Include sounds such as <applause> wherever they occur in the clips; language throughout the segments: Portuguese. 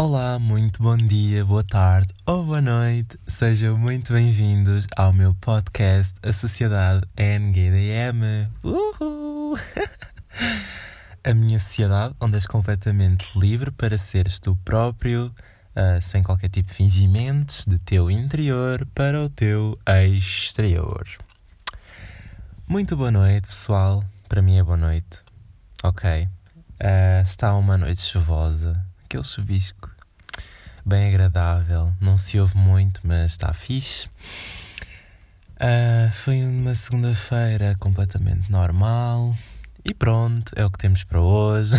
Olá, muito bom dia, boa tarde ou boa noite. Sejam muito bem-vindos ao meu podcast A Sociedade NGDM. Uhul! <laughs> A minha sociedade onde és completamente livre para seres tu próprio, uh, sem qualquer tipo de fingimentos, do teu interior para o teu exterior. Muito boa noite, pessoal. Para mim é boa noite. Ok. Uh, está uma noite chuvosa aquele chuvisco bem agradável. Não se ouve muito, mas está fixe. Uh, foi uma segunda-feira completamente normal. E pronto, é o que temos para hoje.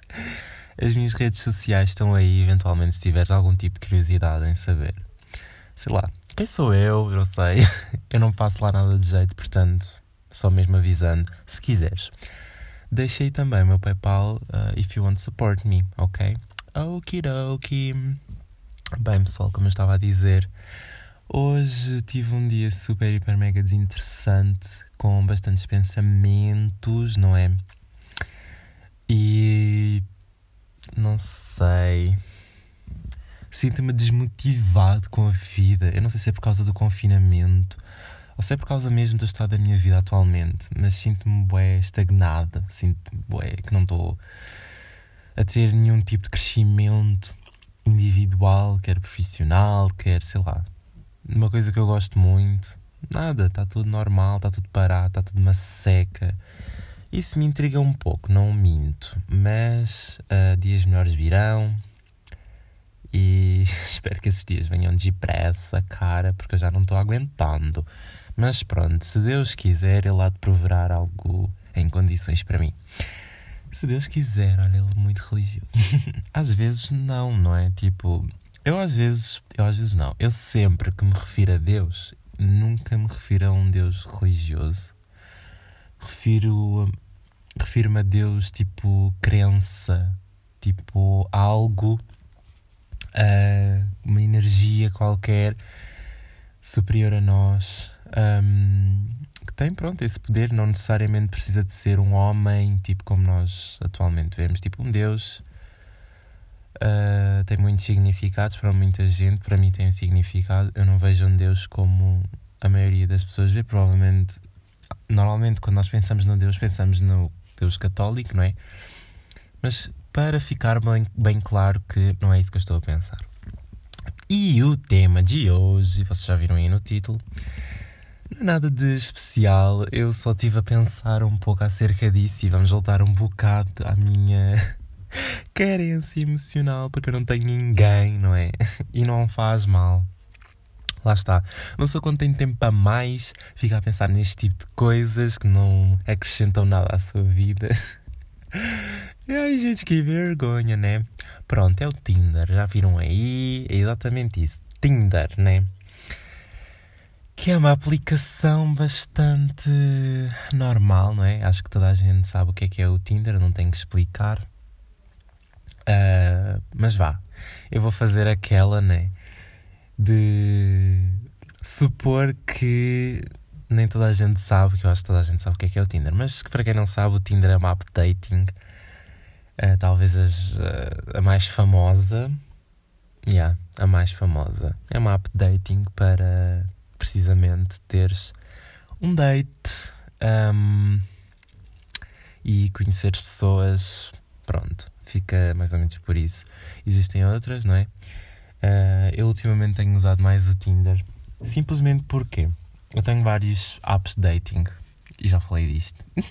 <laughs> As minhas redes sociais estão aí, eventualmente, se tiveres algum tipo de curiosidade em saber. Sei lá, quem sou eu? Eu sei. <laughs> Eu não passo lá nada de jeito, portanto, só mesmo avisando, se quiseres. Deixei também o meu PayPal uh, if you want to support me, ok? Okidoki. Bem, pessoal, como eu estava a dizer, hoje tive um dia super, hiper, mega desinteressante, com bastantes pensamentos, não é? E. Não sei. Sinto-me desmotivado com a vida. Eu não sei se é por causa do confinamento ou se é por causa mesmo do estado da minha vida atualmente, mas sinto-me bué estagnada, sinto-me bué que não estou a ter nenhum tipo de crescimento individual, quer profissional, quer, sei lá, uma coisa que eu gosto muito. Nada, está tudo normal, está tudo parado, está tudo uma seca. Isso me intriga um pouco, não minto, mas uh, dias melhores virão e <laughs> espero que esses dias venham depressa, cara, porque eu já não estou aguentando. Mas pronto, se Deus quiser, Ele há de prover algo em condições para mim. Se Deus quiser, olha, ele é muito religioso. <laughs> às vezes não, não é? Tipo, eu às vezes, eu às vezes não. Eu sempre que me refiro a Deus, nunca me refiro a um Deus religioso. Refiro refiro-me a Deus tipo crença, tipo algo, uh, uma energia qualquer superior a nós. Um, tem, pronto, esse poder não necessariamente precisa de ser um homem, tipo como nós atualmente vemos, tipo um Deus. Uh, tem muitos significados para muita gente, para mim tem um significado. Eu não vejo um Deus como a maioria das pessoas vê. Provavelmente, normalmente, quando nós pensamos no Deus, pensamos no Deus católico, não é? Mas para ficar bem, bem claro que não é isso que eu estou a pensar. E o tema de hoje, vocês já viram aí no título, não é nada de especial, eu só estive a pensar um pouco acerca disso e vamos voltar um bocado à minha <laughs> carência emocional, porque eu não tenho ninguém, não é? E não faz mal. Lá está. Uma pessoa quando tem tempo a mais fica a pensar neste tipo de coisas que não acrescentam nada à sua vida. <laughs> Ai, gente, que vergonha, né? Pronto, é o Tinder. Já viram aí? É exatamente isso. Tinder, né? Que é uma aplicação bastante normal, não é? Acho que toda a gente sabe o que é que é o Tinder, não tenho que explicar. Uh, mas vá, eu vou fazer aquela, né? De supor que nem toda a gente sabe, que eu acho que toda a gente sabe o que é que é o Tinder, mas para quem não sabe, o Tinder é uma app dating, uh, talvez as, uh, a mais famosa. Yeah, a mais famosa. É uma app dating para precisamente teres um date um, e conheceres pessoas. Pronto, fica mais ou menos por isso. Existem outras, não é? Uh, eu ultimamente tenho usado mais o Tinder simplesmente porque eu tenho vários apps de dating e já falei disto. uh,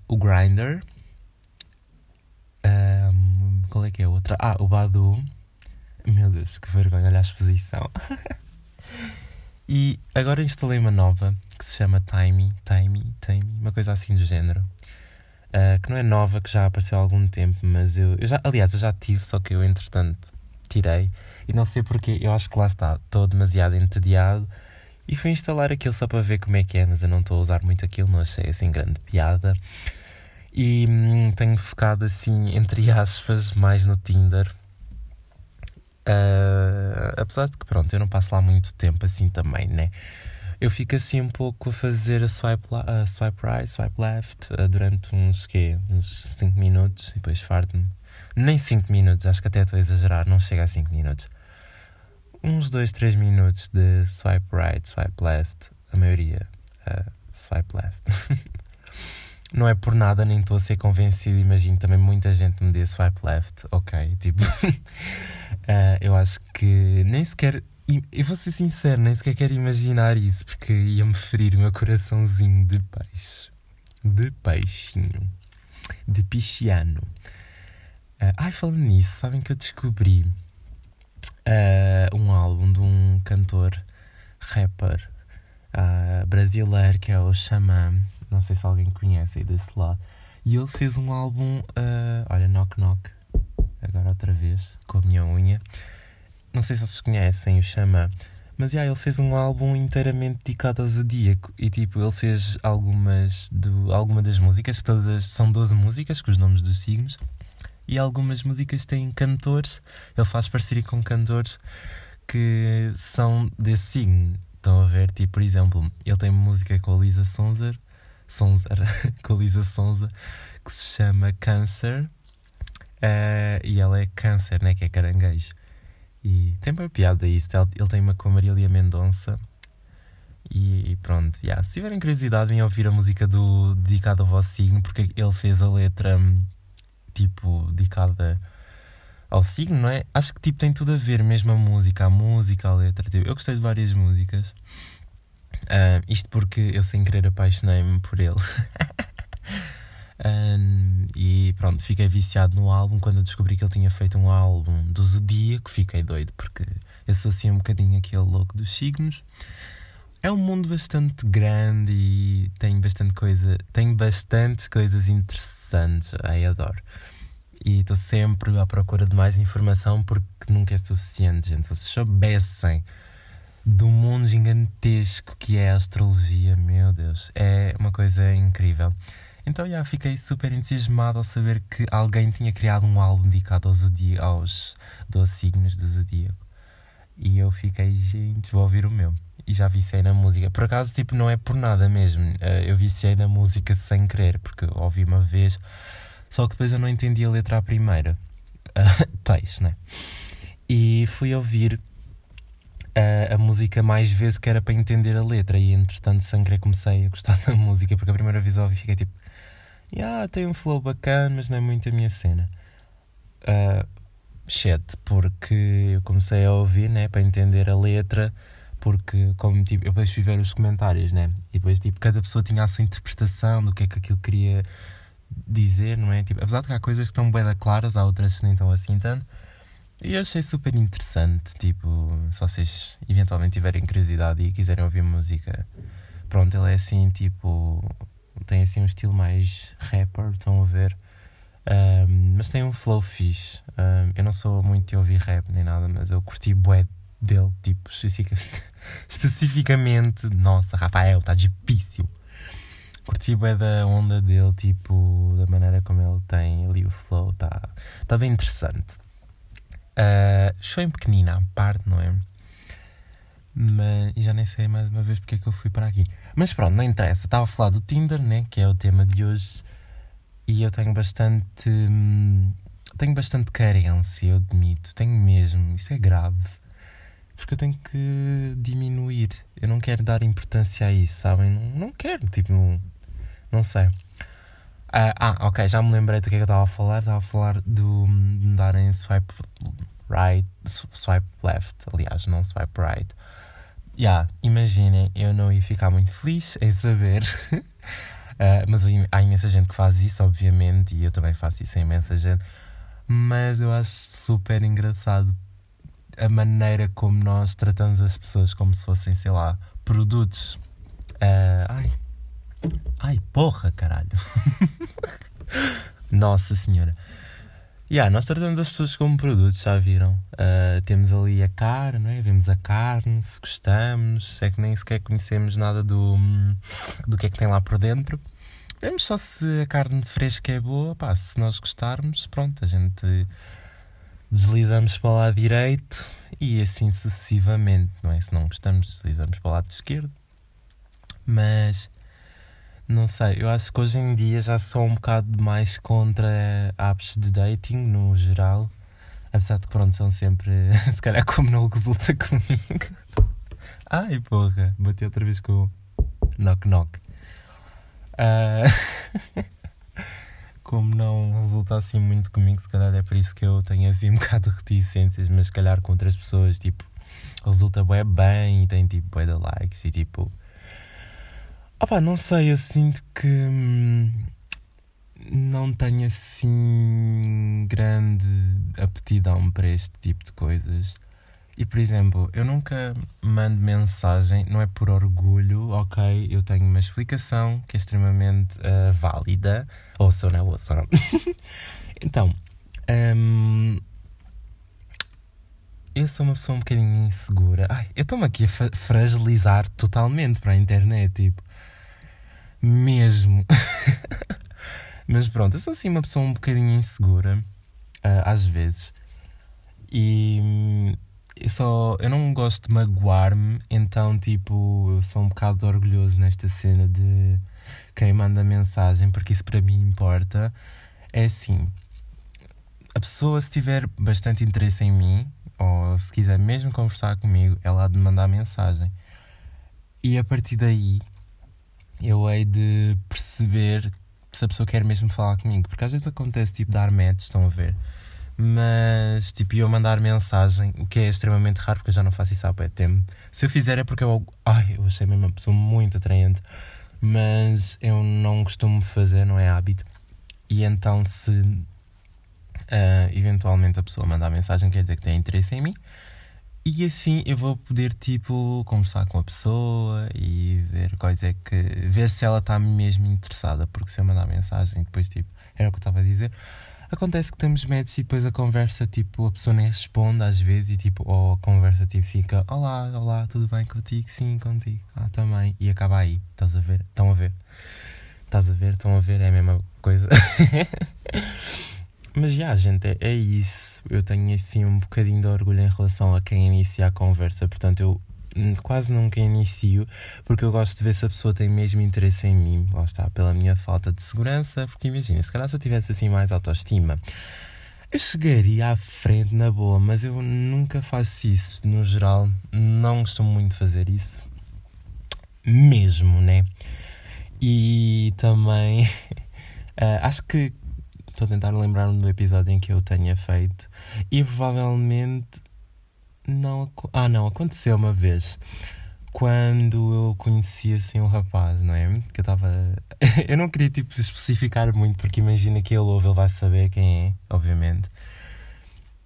<laughs> o Grindr. Um, qual é que é a outra? Ah, o Badu. Meu Deus, que vergonha, olha a exposição. <laughs> E agora instalei uma nova que se chama Timey, Timey, Timey, uma coisa assim do género. Uh, que não é nova, que já apareceu há algum tempo, mas eu, eu já, aliás, eu já tive, só que eu entretanto tirei. E não sei porque, eu acho que lá está, estou demasiado entediado. E fui instalar aquilo só para ver como é que é, mas eu não estou a usar muito aquilo, não achei assim grande piada. E hum, tenho focado assim, <laughs> entre aspas, mais no Tinder, Uh, apesar de que, pronto, eu não passo lá muito tempo assim também, né? Eu fico assim um pouco a fazer a swipe, a swipe right, swipe left uh, durante uns, quê? Uns 5 minutos e depois farto-me Nem 5 minutos, acho que até estou a exagerar, não chega a 5 minutos. Uns 2, 3 minutos de swipe right, swipe left, a maioria uh, swipe left. <laughs> não é por nada, nem estou a ser convencido. Imagino também muita gente me dê swipe left, ok? Tipo, <laughs> uh, eu acho que nem sequer. Eu vou ser sincero, nem sequer quero imaginar isso, porque ia-me ferir o meu coraçãozinho de peixe. De peixinho. De pichiano. Uh, ai, falando nisso, sabem que eu descobri uh, um álbum de um cantor, rapper uh, brasileiro que é o Xamã. Não sei se alguém conhece aí desse lado. E ele fez um álbum, olha, Knock Knock, agora outra vez, com a minha unha. Não sei se vocês conhecem o Xamã. Mas yeah, ele fez um álbum inteiramente dedicado ao zodíaco. E tipo, ele fez algumas, do, algumas das músicas, todas são 12 músicas com os nomes dos signos e algumas músicas têm cantores. Ele faz parceria com cantores que são desse signo. Estão a ver? Tipo, por exemplo, ele tem música com a Lisa Sonzer, Sonzer <laughs> com a Lisa Sonza, que se chama Câncer. Uh, e ela é câncer, né? Que é caranguejo. E tem bem piada isso. Ele tem uma com a Marília Mendonça. E, e pronto, yeah. se tiverem curiosidade em ouvir a música do, dedicada ao vosso signo, porque ele fez a letra hum, tipo, dedicada ao signo, não é? Acho que tipo tem tudo a ver, mesmo a música, a música, a letra. Tipo, eu gostei de várias músicas. Uh, isto porque eu sem querer apaixonei-me por ele. <laughs> um, e pronto, fiquei viciado no álbum. Quando descobri que ele tinha feito um álbum do Zodíaco, fiquei doido, porque eu sou assim um bocadinho aquele louco dos signos. É um mundo bastante grande e tem bastante coisa, tem bastantes coisas interessantes. Ai, adoro. E estou sempre à procura de mais informação porque nunca é suficiente, gente. Se soubessem do mundo gigantesco que é a astrologia, meu Deus, é uma coisa incrível. Então, já fiquei super entusiasmado ao saber que alguém tinha criado um álbum dedicado aos, aos 12 signos do zodíaco. E eu fiquei, gente, vou ouvir o meu e já viciei na música. Por acaso, tipo, não é por nada mesmo. Uh, eu viciei na música sem querer, porque ouvi uma vez, só que depois eu não entendi a letra à primeira. <laughs> Peixe, né? E fui ouvir uh, a música mais vezes que era para entender a letra, e entretanto, sem querer, comecei a gostar <laughs> da música, porque a primeira vez ouvi fiquei tipo, yeah, tem um flow bacana, mas não é muito a minha cena. Uh, porque eu comecei a ouvir, né, para entender a letra porque como tipo, eu depois fui ver os comentários, né? E depois tipo, cada pessoa tinha a sua interpretação do que é que aquilo queria dizer, não é? Tipo, apesar de que há coisas que estão bem claras, há outras que nem estão assim tanto. E eu achei super interessante, tipo, se vocês eventualmente tiverem curiosidade e quiserem ouvir música, pronto, ele é assim, tipo, tem assim um estilo mais rapper, estão a ver? Um, mas tem um flow fixe. Um, eu não sou muito de ouvir rap nem nada, mas eu curti bué dele, tipo, <laughs> especificamente, nossa, Rafael, está difícil. Curti bem da onda dele, tipo, da maneira como ele tem ali o flow, está tá bem interessante. Uh, show em pequenina à parte, não é? Mas já nem sei mais uma vez porque é que eu fui para aqui. Mas pronto, não interessa. Estava a falar do Tinder, né? Que é o tema de hoje. E eu tenho bastante. Hum, tenho bastante carência, eu admito. Tenho mesmo. Isso é grave porque eu tenho que diminuir. Eu não quero dar importância a isso, sabem? Não, não quero, tipo, não, não sei. Ah, ah, ok, já me lembrei do que é que eu estava a falar. Estava a falar do, de darem swipe right, swipe left, aliás, não swipe right. Yeah, imaginem, eu não ia ficar muito feliz em saber. uh, <laughs> mas há imensa gente que faz isso, obviamente, e eu também faço isso a imensa gente. Mas eu acho super engraçado a maneira como nós tratamos as pessoas como se fossem, sei lá, produtos. Uh, ai. Ai, porra, caralho. <laughs> Nossa Senhora. Yeah, nós tratamos as pessoas como produtos, já viram? Uh, temos ali a carne, não é? vemos a carne, se gostamos, é que nem sequer conhecemos nada do, do que é que tem lá por dentro. Vemos só se a carne fresca é boa, pá, se nós gostarmos, pronto, a gente deslizamos para o lado direito e assim sucessivamente, não é? Se não gostamos, deslizamos para o lado esquerdo. Mas Não sei, eu acho que hoje em dia já sou um bocado mais contra apps de dating no geral. Apesar de que pronto, são sempre. <laughs> Se calhar como não resulta comigo. Ai porra, bati outra vez com o knock knock. Uh... <laughs> como não resulta assim muito comigo, se calhar é por isso que eu tenho assim um bocado de reticências, mas se calhar com outras pessoas, tipo, resulta bem bem e tem tipo bué de likes e tipo Opá, não sei, eu sinto que hum, não tenho assim grande aptidão para este tipo de coisas. E por exemplo, eu nunca mando mensagem, não é por orgulho, ok? Eu tenho uma explicação que é extremamente uh, válida. Ouçam, não é? Ouçam, não. <laughs> então, um, eu sou uma pessoa um bocadinho insegura. Ai, eu estou-me aqui a fragilizar totalmente para a internet, tipo. Mesmo. <laughs> Mas pronto, eu sou assim uma pessoa um bocadinho insegura, uh, às vezes. E hum, eu só. Eu não gosto de magoar-me, então, tipo, eu sou um bocado orgulhoso nesta cena de quem manda mensagem, porque isso para mim importa. É assim: a pessoa, se tiver bastante interesse em mim, ou se quiser mesmo conversar comigo, ela há de mandar mensagem. E a partir daí eu hei de perceber se a pessoa quer mesmo falar comigo. Porque às vezes acontece tipo dar match, estão a ver? Mas tipo, eu mandar mensagem, o que é extremamente raro porque eu já não faço isso há bem tempo. Se eu fizer é porque eu, ai, eu achei mesmo uma pessoa muito atraente, mas eu não costumo fazer, não é hábito. E então, se uh, eventualmente a pessoa mandar mensagem, quer dizer que tem interesse em mim. E assim eu vou poder, tipo, conversar com a pessoa e ver quais é que. ver se ela está mesmo interessada. Porque se eu mandar mensagem, depois, tipo, era o que eu estava a dizer. Acontece que temos métodos e depois a conversa, tipo, a pessoa nem responde às vezes e, tipo, ou a conversa, tipo, fica: Olá, olá, tudo bem contigo? Sim, contigo. Ah, também. E acaba aí. Estás a ver? Estão a ver? Estás a ver? Estão a ver? É a mesma coisa. <laughs> Mas já, gente, é, é, isso. Eu tenho assim um bocadinho de orgulho em relação a quem inicia a conversa. Portanto, eu quase nunca inicio porque eu gosto de ver se a pessoa tem mesmo interesse em mim. Lá está, pela minha falta de segurança. Porque imagina, se calhar se eu tivesse assim mais autoestima, eu chegaria à frente na boa, mas eu nunca faço isso. No geral, não costumo muito fazer isso. Mesmo, né? E também. Uh, <laughs> acho que Estou a tentar lembrar-me do episódio em que eu tenha feito. E provavelmente. Não. Ah, não, aconteceu uma vez. Quando eu conheci assim um rapaz, não é? Que eu estava. <laughs> eu não queria tipo especificar muito, porque imagina que ele ouve, ele vai saber quem é, obviamente.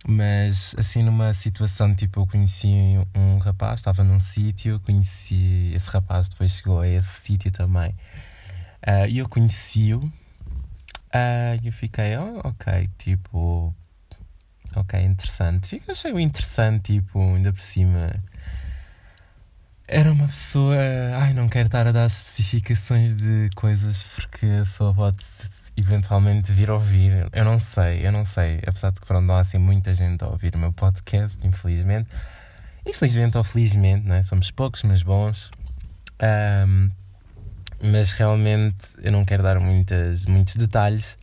Mas assim, numa situação tipo, eu conheci um rapaz, estava num sítio, conheci. Esse rapaz depois chegou a esse sítio também. Uh, e eu conheci-o Eu fiquei, oh, ok, tipo, ok, interessante. Fica, achei interessante, tipo, ainda por cima. Era uma pessoa. Ai, não quero estar a dar especificações de coisas porque a pessoa pode eventualmente vir ouvir. Eu não sei, eu não sei. Apesar de que pronto, não há assim muita gente a ouvir o meu podcast, infelizmente. Infelizmente ou felizmente, não é? Somos poucos, mas bons. Um, mas realmente eu não quero dar muitas, muitos detalhes.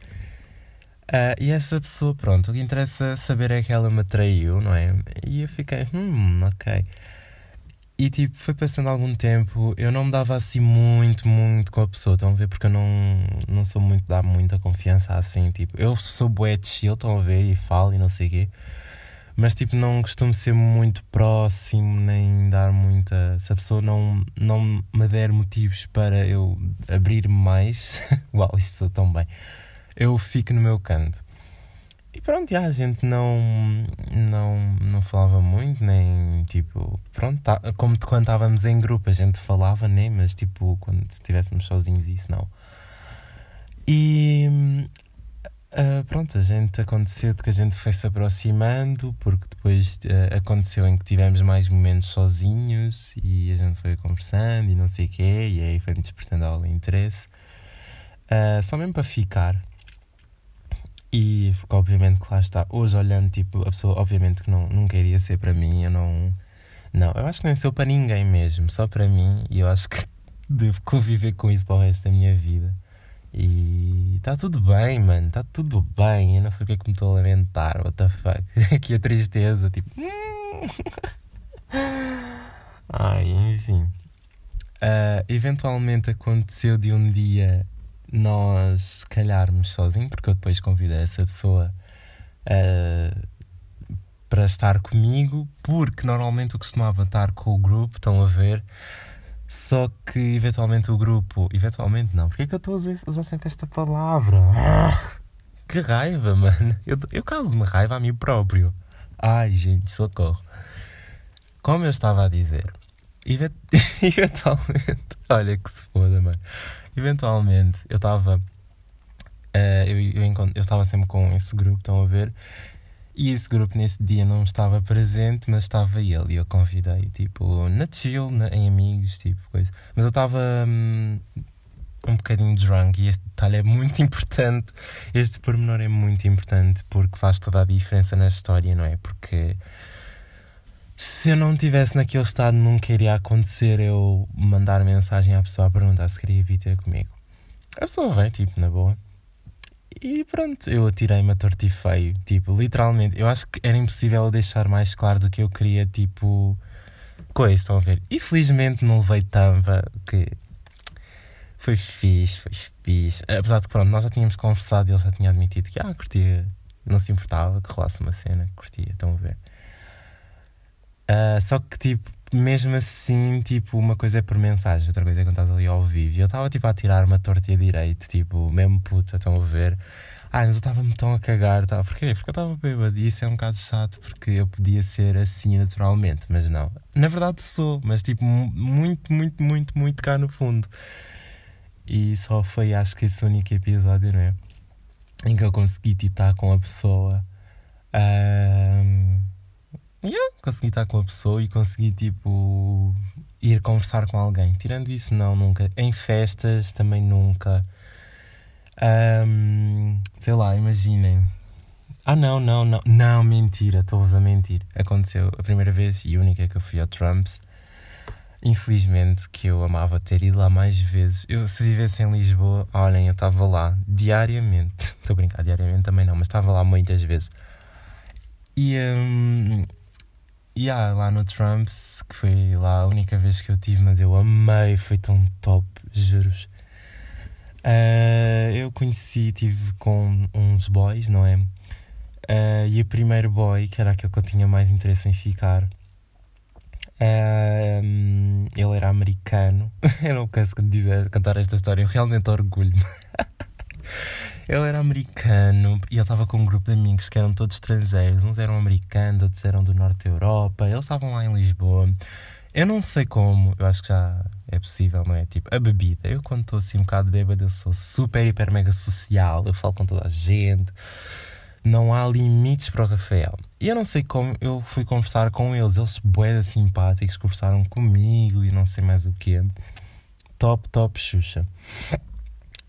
Uh, e essa pessoa, pronto, o que interessa saber é que ela me traiu, não é? E eu fiquei, hum, ok. E tipo, foi passando algum tempo, eu não me dava assim muito, muito com a pessoa, estão a ver? Porque eu não, não sou muito, dá muita confiança assim, tipo, eu sou bué de chill, estão a ver? E falo e não sei o quê. Mas tipo, não costumo ser muito próximo, nem dar muita. Se a pessoa não, não me der motivos para eu abrir mais, <laughs> uau, isto sou tão bem, eu fico no meu canto. E pronto, já, a gente não, não, não falava muito, nem tipo, pronto, tá, como quando estávamos em grupo a gente falava, né? Mas tipo, quando estivéssemos sozinhos, isso não. E Uh, pronto, a gente aconteceu de que a gente foi se aproximando, porque depois uh, aconteceu em que tivemos mais momentos sozinhos e a gente foi conversando e não sei o quê, e aí foi-me despertando algum interesse, uh, só mesmo para ficar. E obviamente que lá está, hoje olhando, tipo, a pessoa obviamente que não, nunca iria ser para mim, eu não. Não, eu acho que nem sou para ninguém mesmo, só para mim, e eu acho que <laughs> devo conviver com isso para o resto da minha vida. E está tudo bem, mano, está tudo bem. Eu não sei o que é que me estou a lamentar, what the fuck. <laughs> Aqui a tristeza, tipo. <laughs> Ai, enfim. Uh, eventualmente aconteceu de um dia nós calharmos sozinhos, porque eu depois convidei essa pessoa uh, para estar comigo, porque normalmente eu costumava estar com o grupo, estão a ver. Só que eventualmente o grupo. Eventualmente não, porque é que eu estou a usar sempre esta palavra? Ah, que raiva, mano. Eu, eu causo-me raiva a mim próprio. Ai, gente, socorro. Como eu estava a dizer, <laughs> eventualmente. Olha que se foda, mano. Eventualmente eu estava. Uh, eu, eu, eu estava sempre com esse grupo, estão a ver? E esse grupo nesse dia não estava presente, mas estava ele. E eu convidei, tipo, na chill, na, em amigos, tipo, coisa. Mas eu estava hum, um bocadinho drunk e este detalhe é muito <laughs> importante. Este pormenor é muito importante porque faz toda a diferença na história, não é? Porque se eu não estivesse naquele estado, nunca iria acontecer eu mandar mensagem à pessoa a perguntar se queria vir ter comigo. A pessoa vem, tipo, na boa. E pronto, eu atirei-me a torto e feio. Tipo, literalmente, eu acho que era impossível deixar mais claro do que eu queria, tipo, coisa, estão a ver? E felizmente não levei tampa, que foi fixe, foi fixe. Apesar de que, pronto, nós já tínhamos conversado e ele já tinha admitido que, ah, curtia, não se importava que rolasse uma cena, curtia, estão a ver? Uh, só que, tipo, mesmo assim, tipo, uma coisa é por mensagem, outra coisa é quando ali ao vivo. E eu estava, tipo, a tirar uma torta e direito, tipo, mesmo puta, estão a ver. Ah, mas eu estava-me tão a cagar, tá? porquê? Porque eu estava bêbado e isso é um bocado chato porque eu podia ser assim naturalmente, mas não. Na verdade sou, mas tipo, muito, muito, muito, muito cá no fundo. E só foi, acho que esse único episódio, não é? Em que eu consegui, tipo, estar com a pessoa. Um Yeah, consegui estar com a pessoa e consegui, tipo, ir conversar com alguém. Tirando isso, não, nunca. Em festas, também nunca. Um, sei lá, imaginem. Ah, não, não, não. Não, mentira, estou-vos a mentir. Aconteceu a primeira vez e única que eu fui ao Trumps. Infelizmente, que eu amava ter ido lá mais vezes. Eu, se vivesse em Lisboa, olhem, eu estava lá diariamente. <laughs> Estou a brincar, diariamente também não, mas estava lá muitas vezes. E. Um, yeah, lá no Trumps, que foi lá a única vez que eu tive, mas eu amei, foi tão top, juros. Uh, eu conheci, tive com uns boys, não é? Uh, e o primeiro boy, que era aquele que eu tinha mais interesse em ficar, uh, ele era americano. <laughs> eu não canso de dizer, cantar esta história, eu realmente orgulho-me. <laughs> Ele era americano e ele estava com um grupo de amigos que eram todos estrangeiros. Uns eram americanos, outros eram do norte da Europa. Eles estavam lá em Lisboa. Eu não sei como, eu acho que já é possível, não é? Tipo, a bebida. Eu, quando estou assim um bocado bêbado, eu sou super, hiper, mega social. Eu falo com toda a gente. Não há limites para o Rafael. E eu não sei como, eu fui conversar com eles. Eles, boedas simpáticos, conversaram comigo e não sei mais o quê. Top, top, Xuxa.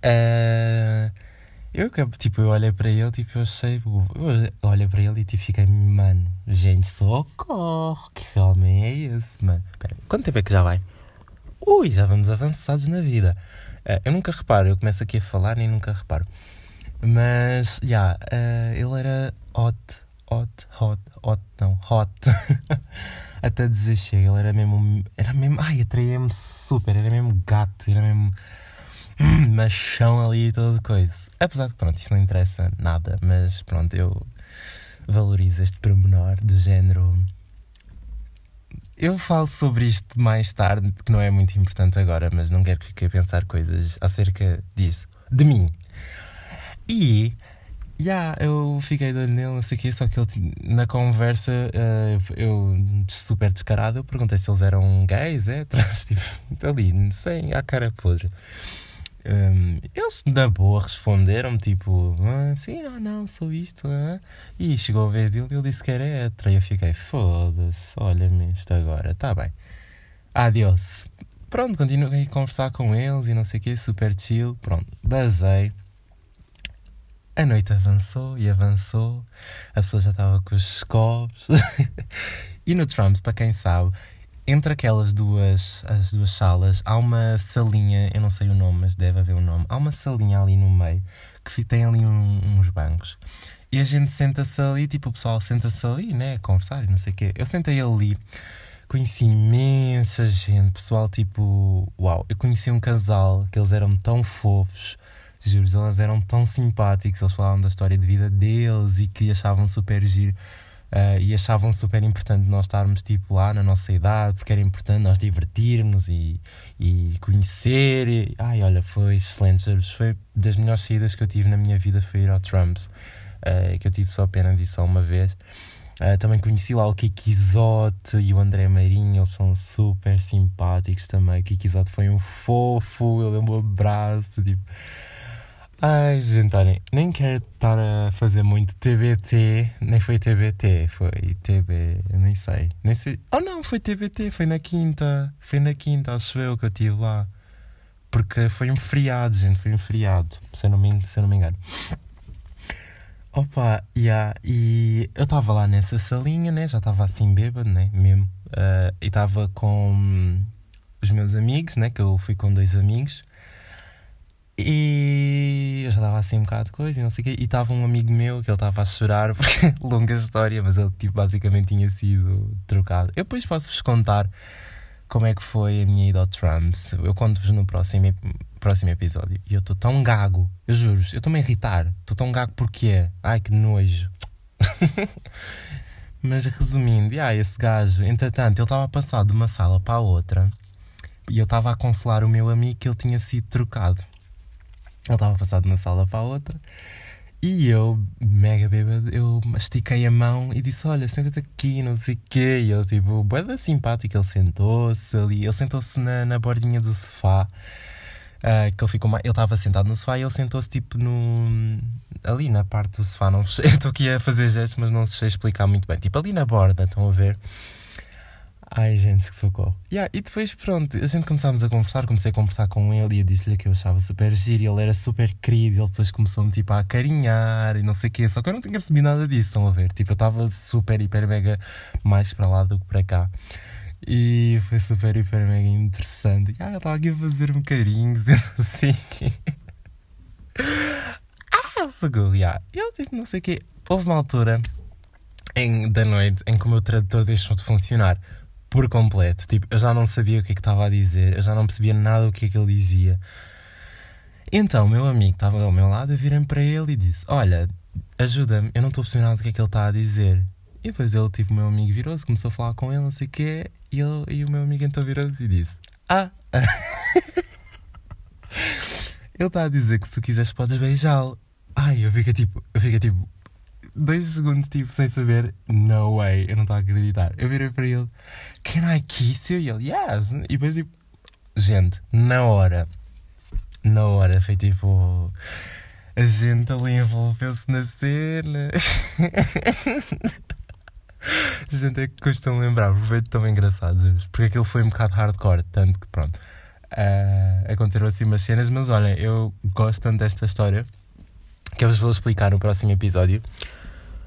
Uh, eu, tipo, eu olhei para ele, tipo, eu sei, eu olhei para ele e tipo, fiquei, mano, gente, socorro, que homem é esse, mano? Pera, quanto tempo é que já vai? Ui, já vamos avançados na vida. Uh, eu nunca reparo, eu começo aqui a falar nem nunca reparo. Mas, já, yeah, uh, ele era hot, hot, hot, hot, não, hot. <laughs> Até dizer chega, ele era mesmo, era mesmo, ai, atraía-me super, era mesmo gato, era mesmo <clears throat> machão ali e toda coisa. Apesar de, pronto, isto não interessa nada, mas pronto, eu valorizo este pormenor do género. Eu falo sobre isto mais tarde, que não é muito importante agora, mas não quero que fique a pensar coisas acerca disso, de mim. E, yeah, eu fiquei de olho nele, não sei o quê, só que ele, na conversa, uh, eu, super descarado, eu perguntei se eles eram gays, é? <laughs> Tipo, ali, sem a cara podre. Um, eles na boa responderam-me tipo, ah, sim, não, não, sou isto. Ah. E chegou a vez dele e ele disse que era hétero. E eu fiquei, foda-se, olha-me isto agora, tá bem. Adiós. Pronto, continuei a conversar com eles e não sei o que, super chill. Pronto, basei. A noite avançou e avançou. A pessoa já estava com os copos. <laughs> e no Trumps, para quem sabe, entre aquelas duas, as duas salas, há uma salinha, eu não sei o nome, mas deve haver um nome. Há uma salinha ali no meio que tem ali um, uns bancos. E a gente senta-se ali, tipo, o pessoal senta-se ali, né, a conversar e não sei o quê. Eu sentei ali, conheci imensa gente, pessoal, tipo, uau. Eu conheci um casal que eles eram tão fofos, juro, eles eram tão simpáticos, eles falavam da história de vida deles e que achavam super giro. Uh, e achavam super importante nós estarmos tipo lá na nossa idade, porque era importante nós divertirmos e, e conhecer. E, ai, olha, foi excelente. Foi das melhores saídas que eu tive na minha vida foi ir ao Trumps, uh, que eu tive só pena disso só uma vez. Uh, também conheci lá o Kiki Isote e o André Marinho, eles são super simpáticos também. O Kiki Isote foi um fofo, ele deu um abraço, tipo Ai, gente, olhem, nem quero estar a fazer muito TBT, nem foi TBT, foi TB, nem sei, nem sei. Oh não, foi TBT, foi na quinta, foi na quinta, acho eu que eu estive lá. Porque foi um feriado, gente, foi um feriado, se eu não me, se eu não me engano. Opa, yeah, e eu estava lá nessa salinha, né, já estava assim bêbado, né, mesmo. Uh, e estava com os meus amigos, né, que eu fui com dois amigos. E eu já estava assim um bocado de coisa e não sei o quê. E estava um amigo meu que ele estava a chorar, <laughs> porque longa história, mas ele tipo, basicamente tinha sido trocado. Eu depois posso-vos contar como é que foi a minha ida ao Trumps. Eu conto-vos no próximo, próximo episódio. E eu estou tão gago, eu juro eu estou-me a irritar. Estou tão gago porque Ai que nojo. <laughs> mas resumindo, ah, esse gajo, entretanto, ele estava a passar de uma sala para a outra e eu estava a consolar o meu amigo que ele tinha sido trocado. Ele estava passado de uma sala para a outra. E eu, mega bêbado, eu estiquei a mão e disse: Olha, senta-te aqui, não sei o quê. E ele, tipo, boeda simpático, ele sentou-se ali. Ele sentou-se na, na bordinha do sofá. Uh, que ele ficou estava sentado no sofá e ele sentou-se, tipo, no... ali na parte do sofá. Não... <laughs> Eu estou aqui a fazer gestos, mas não sei explicar muito bem. Tipo, ali na borda, estão a ver? Ai, gente, que socorro. Yeah, e depois, pronto, a gente começámos a conversar, comecei a conversar com ele e eu disse-lhe que eu achava super giro e ele era super querido. Ele depois começou-me tipo a acarinhar e não sei o quê. Só que eu não tinha percebido nada disso, estão a ver? Tipo, eu estava super, hiper, mega mais para lá do que para cá. E foi super, hiper, mega interessante. Ah, eu estava aqui a fazer-me carinhos e <laughs> assim. ah, socorro, yeah. Eu tipo, não sei o quê. Houve uma altura em, da noite em que o meu tradutor deixou de funcionar por completo. Tipo, eu já não sabia o que é que estava a dizer, eu já não percebia nada do que é que ele dizia. Então, o meu amigo estava ao meu lado, eu virei para ele e disse: Olha, ajuda-me, eu não estou a perceber nada do que é que ele está a dizer. E depois ele, tipo, o meu amigo virou-se, começou a falar com ele, não sei o quê, e, ele, e o meu amigo então virou-se e disse: Ah! <laughs> ele está a dizer que se tu quiseres podes beijá-lo. Ai, eu fico tipo, eu fico tipo, dois segundos, tipo, sem saber, no way, eu não estou a acreditar. Eu virei para ele, can I kiss you? E ele, yes. E depois, tipo, gente, na hora, na hora, foi tipo, a gente ali envolveu-se na cena. <laughs> gente, é que custa-me lembrar, porque foi tão engraçado, porque aquilo foi um bocado hardcore, tanto que, pronto, uh, aconteceram assim umas cenas, mas olha, eu gosto tanto desta história que eu vos vou explicar no próximo episódio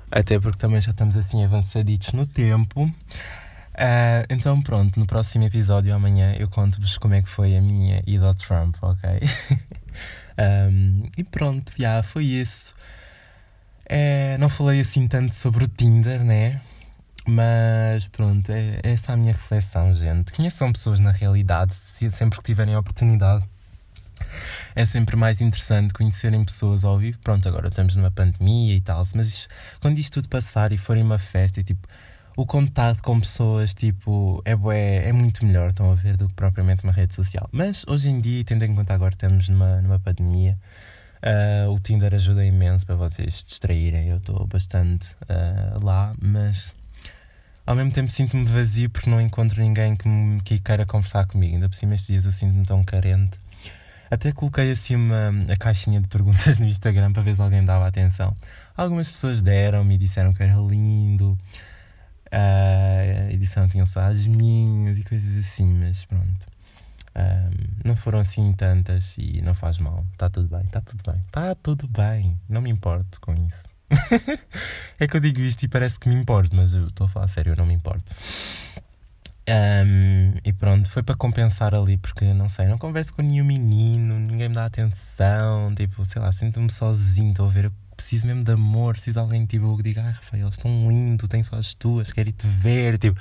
até porque também já estamos assim avançaditos no tempo. Uh, então pronto, no próximo episódio amanhã eu conto-vos como é que foi a minha ida ao Trump, ok? <laughs> um, e pronto, já foi isso. É, não falei assim tanto sobre o Tinder, né? Mas pronto, é, é essa a minha reflexão, gente. Conheçam pessoas na realidade, sempre que tiverem a oportunidade é sempre mais interessante conhecerem pessoas ao vivo. Pronto, agora estamos numa pandemia e tal, mas quando isto tudo passar e forem uma festa, e, tipo, o contato com pessoas, tipo, é, é, é muito melhor, estão a ver, do que propriamente uma rede social. Mas hoje em dia, tendo em conta agora estamos numa, numa pandemia, uh, o Tinder ajuda imenso para vocês se distraírem. Eu estou bastante uh, lá, mas ao mesmo tempo sinto-me vazio porque não encontro ninguém que, me, que queira conversar comigo. Ainda por cima estes dias eu sinto-me tão carente até coloquei assim uma, a caixinha de perguntas no Instagram para ver se alguém dava atenção. Algumas pessoas deram-me e disseram que era lindo. Uh, e disseram que tinham saudades minhas e coisas assim, mas pronto. Uh, não foram assim tantas e não faz mal. Está tudo bem, está tudo bem. Está tudo bem. Não me importo com isso. <laughs> é que eu digo isto e parece que me importo, mas eu estou a falar sério, eu não me importo. Um, e pronto, foi para compensar ali, porque não sei, não converso com nenhum menino, ninguém me dá atenção, tipo, sei lá, sinto-me sozinho, estou a ver, eu preciso mesmo de amor, preciso de alguém tipo, que diga, ai Rafael, estão lindo, tem só as tuas, quero te ver, tipo,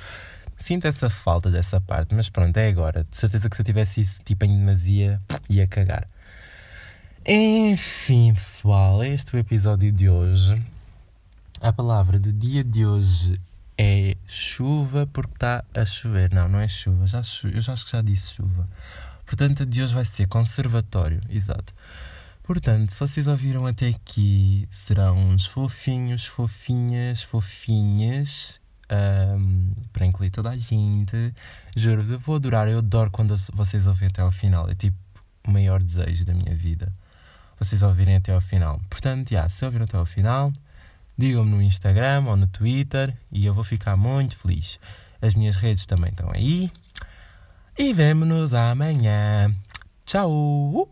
sinto essa falta dessa parte, mas pronto, é agora. De certeza que se eu tivesse isso tipo em demasia, ia cagar. Enfim, pessoal, este é o episódio de hoje. A palavra do dia de hoje é chuva porque está a chover. Não, não é chuva. Já. Eu já acho que já disse chuva. Portanto, a de hoje vai ser conservatório. Exato. Portanto, se vocês ouviram até aqui, serão uns fofinhos, fofinhas, fofinhas. Um, para incluir toda a gente. Juro-vos, eu vou adorar. Eu adoro quando vocês ouvem até ao final. É tipo o maior desejo da minha vida. Vocês ouvirem até ao final. Portanto, já, se ouviram até ao final, Digam-me no Instagram ou no Twitter e eu vou ficar muito feliz. As minhas redes também estão aí. E vemo-nos amanhã. Tchau!